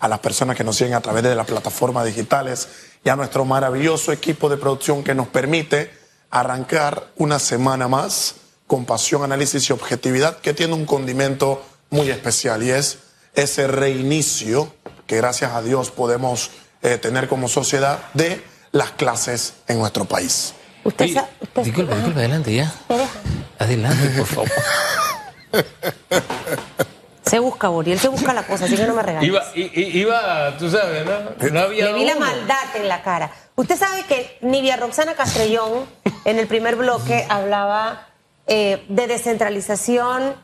a las personas que nos siguen a través de las plataformas digitales y a nuestro maravilloso equipo de producción que nos permite arrancar una semana más con pasión, análisis y objetividad que tiene un condimento muy especial y es ese reinicio que gracias a Dios podemos eh, tener como sociedad de las clases en nuestro país. Usted, disculpe, disculpe, adelante ya. Adelante, por favor. Se busca, Boriel, se busca la cosa, así que no me regañes. Iba, iba, tú sabes, ¿no? no había Le vi la maldad en la cara. Usted sabe que Nivia Roxana Castrellón, en el primer bloque, hablaba eh, de descentralización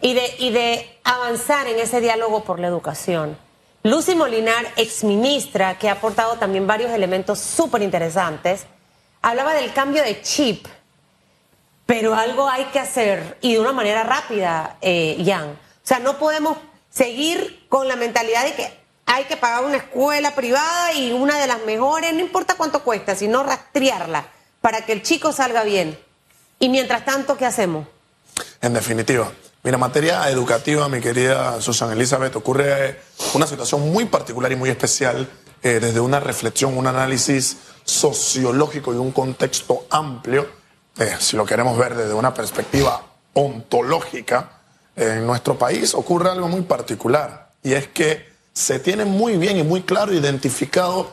y de, y de avanzar en ese diálogo por la educación. Lucy Molinar, exministra, que ha aportado también varios elementos súper interesantes, hablaba del cambio de chip, pero algo hay que hacer y de una manera rápida, eh, Jan. O sea, no podemos seguir con la mentalidad de que hay que pagar una escuela privada y una de las mejores, no importa cuánto cuesta, sino rastrearla para que el chico salga bien. Y mientras tanto, ¿qué hacemos? En definitiva, mira, materia educativa, mi querida Susan Elizabeth, ocurre una situación muy particular y muy especial eh, desde una reflexión, un análisis sociológico y un contexto amplio, eh, si lo queremos ver desde una perspectiva ontológica, en nuestro país ocurre algo muy particular y es que se tiene muy bien y muy claro identificado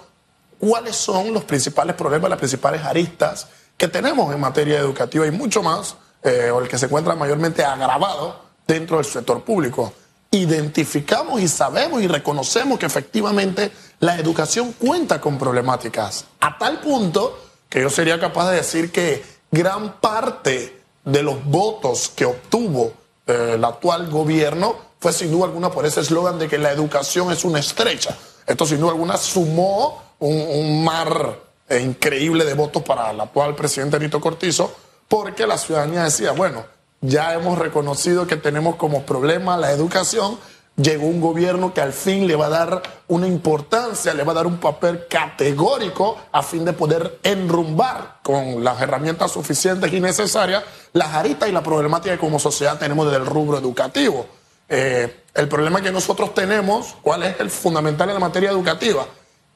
cuáles son los principales problemas, las principales aristas que tenemos en materia educativa y mucho más, eh, o el que se encuentra mayormente agravado dentro del sector público. Identificamos y sabemos y reconocemos que efectivamente la educación cuenta con problemáticas, a tal punto que yo sería capaz de decir que gran parte de los votos que obtuvo el actual gobierno fue sin duda alguna por ese eslogan de que la educación es una estrecha. Esto sin duda alguna sumó un mar e increíble de votos para el actual presidente Nito Cortizo, porque la ciudadanía decía, bueno, ya hemos reconocido que tenemos como problema la educación, llegó un gobierno que al fin le va a dar una importancia, le va a dar un papel categórico a fin de poder enrumbar con las herramientas suficientes y necesarias las aritas y la problemática que como sociedad tenemos desde el rubro educativo. Eh, el problema que nosotros tenemos, ¿cuál es el fundamental en la materia educativa?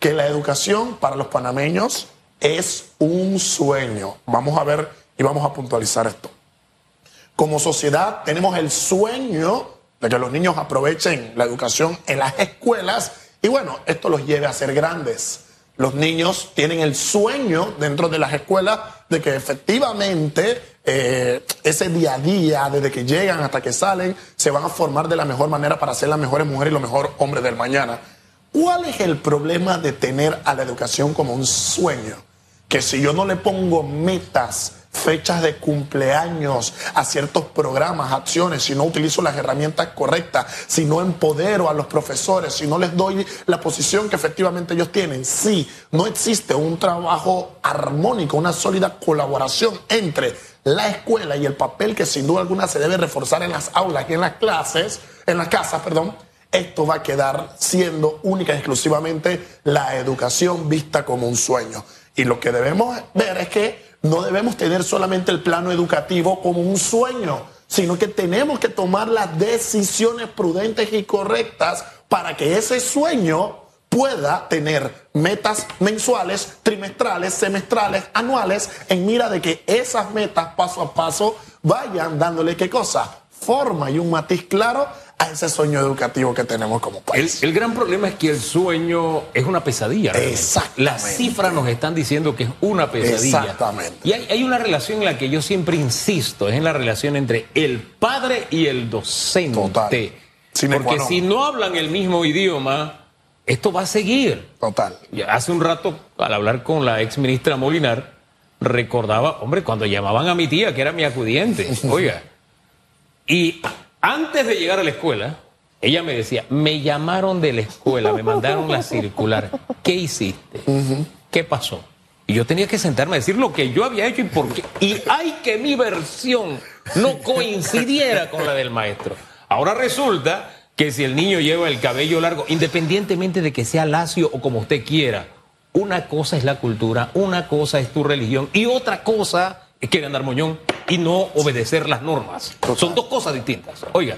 que la educación para los panameños es un sueño. Vamos a ver y vamos a puntualizar esto. Como sociedad tenemos el sueño de que los niños aprovechen la educación en las escuelas y bueno, esto los lleve a ser grandes. Los niños tienen el sueño dentro de las escuelas de que efectivamente eh, ese día a día, desde que llegan hasta que salen, se van a formar de la mejor manera para ser las mejores mujeres y los mejores hombres del mañana. ¿Cuál es el problema de tener a la educación como un sueño? Que si yo no le pongo metas, fechas de cumpleaños a ciertos programas, acciones, si no utilizo las herramientas correctas, si no empodero a los profesores, si no les doy la posición que efectivamente ellos tienen, si no existe un trabajo armónico, una sólida colaboración entre la escuela y el papel que sin duda alguna se debe reforzar en las aulas y en las clases, en las casas, perdón, esto va a quedar siendo única y exclusivamente la educación vista como un sueño. Y lo que debemos ver es que no debemos tener solamente el plano educativo como un sueño, sino que tenemos que tomar las decisiones prudentes y correctas para que ese sueño pueda tener metas mensuales, trimestrales, semestrales, anuales, en mira de que esas metas paso a paso vayan dándole qué cosa, forma y un matiz claro a ese sueño educativo que tenemos como país. El, gran problema es que el sueño es una pesadilla. Exactamente. Las cifras nos están diciendo que es una pesadilla. Exactamente. Y hay, una relación en la que yo siempre insisto, es en la relación entre el padre y el docente. Total. Porque si no hablan el mismo idioma, esto va a seguir. Total. Hace un rato, al hablar con la ex ministra Molinar, recordaba, hombre, cuando llamaban a mi tía, que era mi acudiente, oiga, y antes de llegar a la escuela, ella me decía, me llamaron de la escuela, me mandaron la circular. ¿Qué hiciste? ¿Qué pasó? Y yo tenía que sentarme a decir lo que yo había hecho y por qué. Y hay que mi versión no coincidiera con la del maestro. Ahora resulta que si el niño lleva el cabello largo, independientemente de que sea lacio o como usted quiera, una cosa es la cultura, una cosa es tu religión y otra cosa quiere andar moñón y no obedecer las normas. Son dos cosas distintas. Oiga,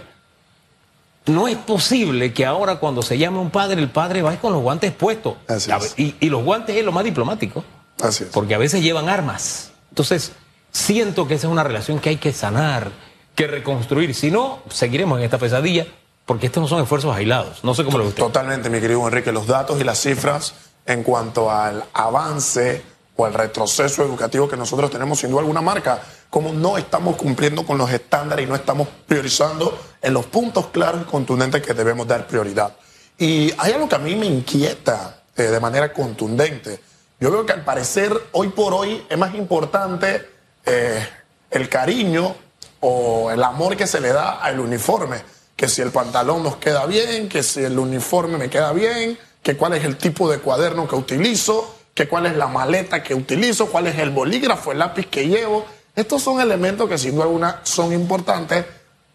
no es posible que ahora cuando se llame un padre, el padre vaya con los guantes puestos. Así es. Y, y los guantes es lo más diplomático, Así es. porque a veces llevan armas. Entonces, siento que esa es una relación que hay que sanar, que reconstruir. Si no, seguiremos en esta pesadilla, porque estos no son esfuerzos aislados. No sé cómo lo. Totalmente, mi querido Enrique. Los datos y las cifras en cuanto al avance o al retroceso educativo que nosotros tenemos, sin duda alguna marca, como no estamos cumpliendo con los estándares y no estamos priorizando en los puntos claros y contundentes que debemos dar prioridad. Y hay algo que a mí me inquieta eh, de manera contundente. Yo veo que al parecer, hoy por hoy, es más importante eh, el cariño o el amor que se le da al uniforme, que si el pantalón nos queda bien, que si el uniforme me queda bien, que cuál es el tipo de cuaderno que utilizo, que cuál es la maleta que utilizo, cuál es el bolígrafo, el lápiz que llevo. Estos son elementos que sin duda alguna son importantes.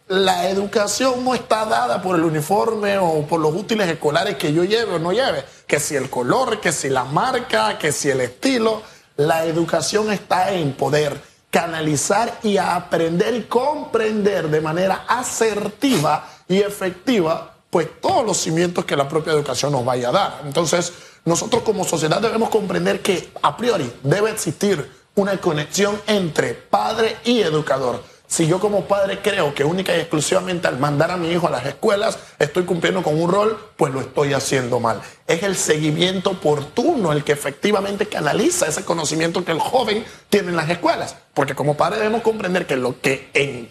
La educación no está dada por el uniforme o por los útiles escolares que yo lleve o no lleve, que si el color, que si la marca, que si el estilo. La educación está en poder canalizar y aprender y comprender de manera asertiva y efectiva, pues todos los cimientos que la propia educación nos vaya a dar. Entonces, nosotros como sociedad debemos comprender que a priori debe existir una conexión entre padre y educador. Si yo como padre creo que única y exclusivamente al mandar a mi hijo a las escuelas estoy cumpliendo con un rol, pues lo estoy haciendo mal. Es el seguimiento oportuno el que efectivamente canaliza ese conocimiento que el joven tiene en las escuelas. Porque como padre debemos comprender que lo que en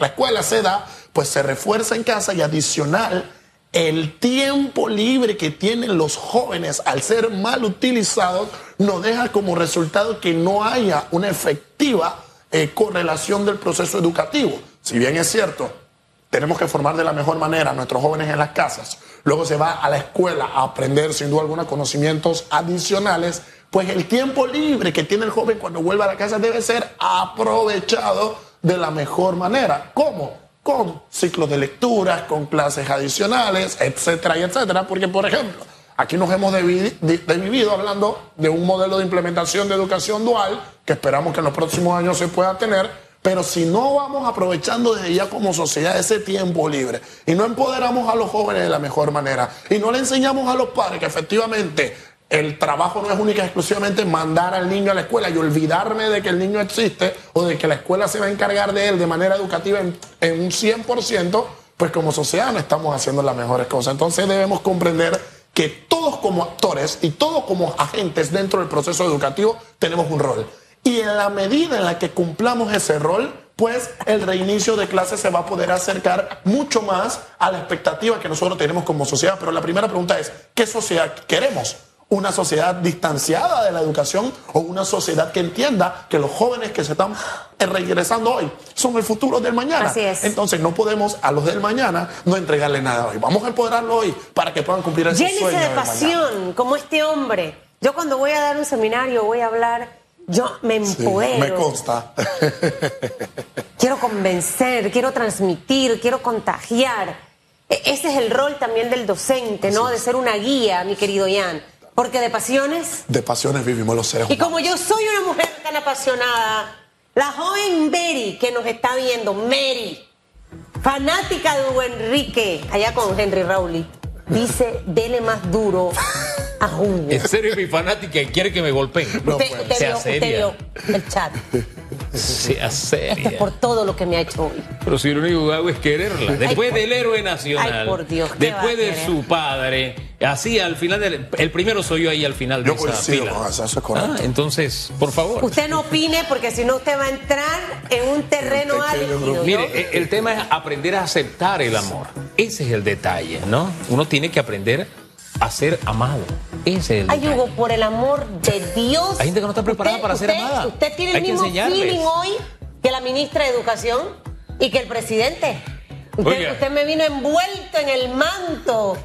la escuela se da, pues se refuerza en casa y adicional el tiempo libre que tienen los jóvenes al ser mal utilizados nos deja como resultado que no haya una efectiva eh, correlación del proceso educativo. Si bien es cierto, tenemos que formar de la mejor manera a nuestros jóvenes en las casas, luego se va a la escuela a aprender sin duda alguna conocimientos adicionales, pues el tiempo libre que tiene el joven cuando vuelve a la casa debe ser aprovechado de la mejor manera. ¿Cómo? Con ciclos de lecturas, con clases adicionales, etcétera etcétera, porque por ejemplo, Aquí nos hemos desvivido hablando de un modelo de implementación de educación dual que esperamos que en los próximos años se pueda tener, pero si no vamos aprovechando desde ya como sociedad ese tiempo libre y no empoderamos a los jóvenes de la mejor manera y no le enseñamos a los padres que efectivamente el trabajo no es única exclusivamente mandar al niño a la escuela y olvidarme de que el niño existe o de que la escuela se va a encargar de él de manera educativa en, en un 100%, pues como sociedad no estamos haciendo las mejores cosas. Entonces debemos comprender que todos como actores y todos como agentes dentro del proceso educativo tenemos un rol. Y en la medida en la que cumplamos ese rol, pues el reinicio de clases se va a poder acercar mucho más a la expectativa que nosotros tenemos como sociedad. Pero la primera pregunta es, ¿qué sociedad queremos? ¿Una sociedad distanciada de la educación o una sociedad que entienda que los jóvenes que se están regresando hoy son el futuro del mañana? Así es. Entonces no podemos a los del mañana no entregarle nada hoy. Vamos a empoderarlo hoy para que puedan cumplir Llénese sueño de del mañana. pasión, como este hombre. Yo cuando voy a dar un seminario, voy a hablar, yo me Sí, empodero. me consta. quiero convencer, quiero transmitir, quiero contagiar. E- Ese es el rol también del docente, ¿no? De ser una guía, mi querido Ian. Porque de pasiones. De pasiones vivimos los seres Y humanos. como yo soy una mujer tan apasionada, la joven Mary que nos está viendo, Mary, fanática de Hugo Enrique, allá con Henry Rowley, dice: dele más duro a Hugo. En serio, mi fanática quiere que me golpeen. No usted, usted Sea vio, usted vio el chat. Sea seria. por todo lo que me ha hecho hoy. Pero si lo único que hago es quererla. Después por- del héroe nacional. Ay, por Dios, ¿qué Después de su padre. Así al final del. El primero soy yo ahí al final de Yo esa fila. con eso, eso es correcto. Ah, entonces, por favor. Usted no opine porque si no usted va a entrar en un terreno grupo. ¿no? Mire, e- el tema es aprender a aceptar el amor. Ese es el detalle, ¿no? Uno tiene que aprender a ser amado. Ese es el Ay, detalle. Hugo, por el amor de Dios. Hay gente que no está preparada Usted- para ser usted- amada. Usted tiene el mismo feeling hoy que la ministra de Educación y que el presidente. Usted me vino envuelto en el manto